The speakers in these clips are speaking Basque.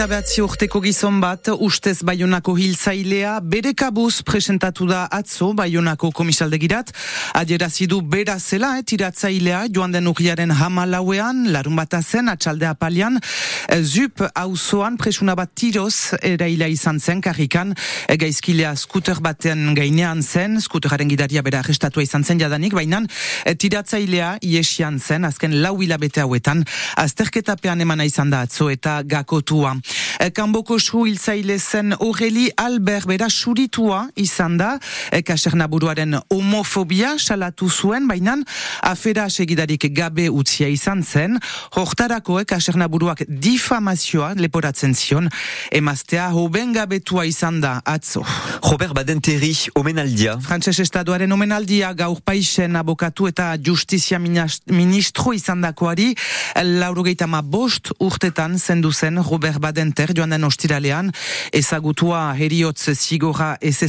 Hogeita behatzi urteko gizon bat, ustez Bayonako hilzailea, bere kabuz presentatu da atzo Bayonako komisaldegirat. Adierazidu bera zela, eh, tiratzailea, joan den urriaren hamalauean, larun bat azen, atxaldea palian, zup hauzoan presuna bat tiroz eraila izan zen, karrikan, gaizkilea skuter batean gainean zen, skuteraren gidaria bera arrestatua izan zen jadanik, baina tiratzailea iesian zen, azken lau hilabete hauetan, azterketapean emana izan da atzo eta gakotua. E, kanboko su hilzaile zen Aureli Albert bera suritua izan da, e, kaserna buruaren homofobia salatu zuen, baina afera segidarik gabe utzia izan zen, hortarako e, kaserna buruak difamazioa leporatzen zion, emaztea hoben gabetua izan da atzo. Robert Badenteri, omenaldia. Frantses Estaduaren omenaldia gaur paisen abokatu eta justizia ministro izan dakoari, laurogeita ma bost urtetan zendu zen Robert Badenter joan den ostiralean ezagutua heriotz zigora ez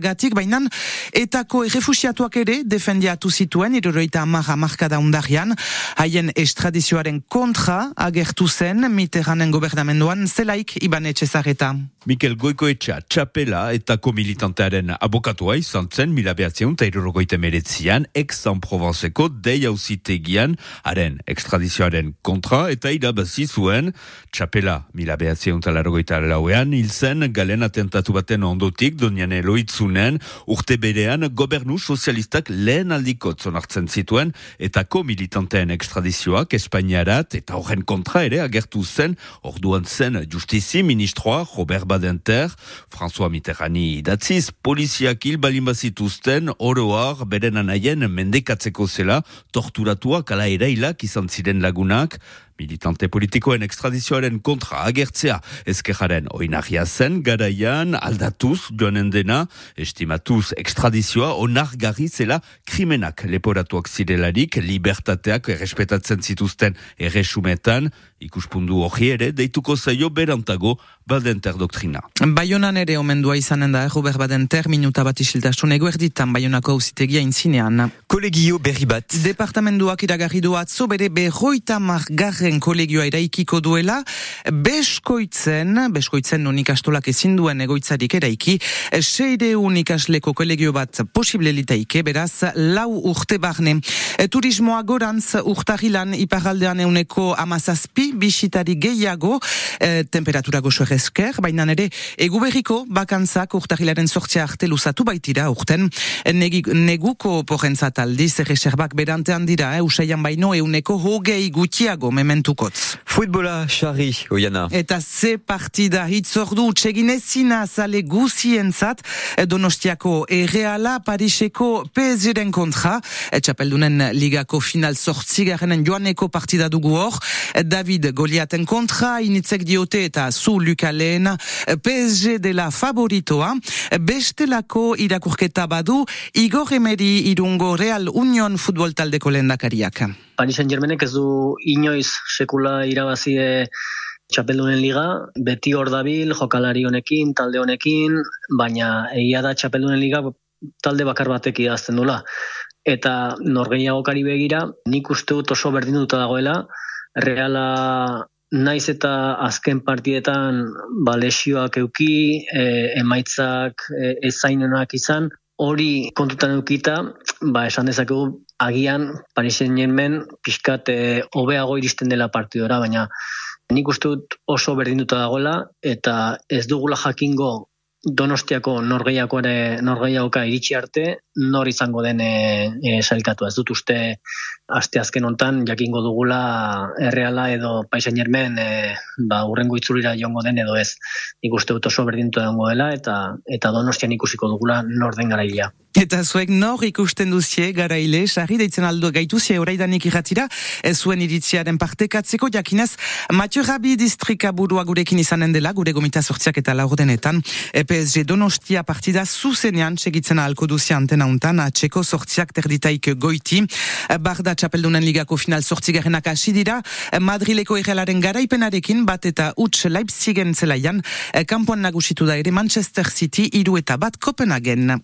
gatik, baina etako errefusiatuak ere defendiatu zituen iroroita amarra markada undarian haien estradizioaren kontra agertu zen miteranen gobernamenduan zelaik iban etxezareta. Mikel Goikoetxa txapela etako militantearen abokatua izan zen mila behatzeun eta irorogoite meretzian ex-San-Provenceko dei hausitegian haren ekstradizioaren kontra eta irabazi zuen txapela mila behatzeun eta larogoita lauean hil zen galen atentatu baten ondotik donian eloitzunen urte berean gobernu sozialistak lehen aldiko hartzen zituen etako militanteen ekstradizioak Espainiarat eta horren kontra ere agertu zen orduan zen justizi ministroa Robert Badenter, François Mitterrani idatziz, poliziak hil balin bazituzten oroar beren anaien mendekatzeko zela torturatuak ala erailak izan ziren lagunak, militante politikoen ekstradizioaren kontra agertzea. Ezkejaren oinarria zen garaian aldatuz joanen dena. Estimatuz ekstradizioa onargarri zela krimenak leporatuak zirelarik libertateak errespetatzen zituzten erresumetan. Ikuspundu hori ere deituko zaio berantago Badenter doktrina. Baionan ere omendua izanen da, eh, Robert Badenter, minuta bat isiltasun eguerditan Baionako hauzitegia intzinean. Kolegio berri bat. Departamenduak iragarri du atzo bere berroita margarren kolegioa eraikiko duela, beskoitzen, beskoitzen non ikastolak ezin duen egoitzarik eraiki, seire unikasleko kolegio bat posible litaike, beraz, lau urte barne. E, turismoa gorantz urtahilan iparaldean euneko amazazpi, bisitari gehiago, e, temperatura gozo esker, baina ere eguberriko bakantzak urtahilaren sortzea arte luzatu baitira urten negi, neguko porrentzat aldiz reserbak berantean dira, eh, usaian baino euneko hogei gutiago mementukotz. Futbola, xarri, oiana. Eta ze partida hitzordu txeginezina zale guzientzat donostiako erreala Pariseko PSG-ren kontra, txapeldunen ligako final sortzigaren joaneko partida dugu hor, David Goliaten kontra, initzek diote eta zu Luka Lehena, PSG dela favoritoa, bestelako irakurketa badu, Igor Emeri irungo Real Union futbol taldeko lehendakariak. Paris Saint-Germainek ez du inoiz sekula irabazie txapeldunen liga, beti hor dabil, jokalari honekin, talde honekin, baina egia da txapeldunen liga talde bakar batek idazten dula. Eta norgeiagokari begira, nik uste dut oso berdin dagoela, reala naiz eta azken partietan ba, lesioak euki, e, emaitzak e, ezainenak izan, hori kontutan eukita, ba, esan dezakegu agian Parisen jenmen pixkat e, hobeago iristen dela partidora, baina nik uste dut oso berdinduta dagoela eta ez dugula jakingo Donostiako norgeiakoare norgeiakoa iritsi arte nor izango den eh e, sailkatu ez dut uste aste azken hontan jakingo dugula erreala edo Paisen Germen e, ba urrengo itzulira joango den edo ez. Nik uste dut oso berdintu egongo dela eta eta Donostian ikusiko dugula nor den garailea Eta zuek nor ikusten duzie garaile, sarri deitzen aldo gaituzie oraidanik irratira, ez zuen iritziaren partekatzeko, jakinez, Mathieu Rabi distrika burua gurekin izanen dela, gure gomita sortziak eta laurdenetan, PSG Donostia partida zuzenean segitzen ahalko duzia antena untan, atxeko sortziak terditaik goiti, barda txapeldunen ligako final sortzigarenak hasi dira, Madrileko errelaren garaipenarekin, bat eta uts Leipzigen zelaian, kanpoan nagusitu da ere Manchester City, iru eta bat Kopenhagen.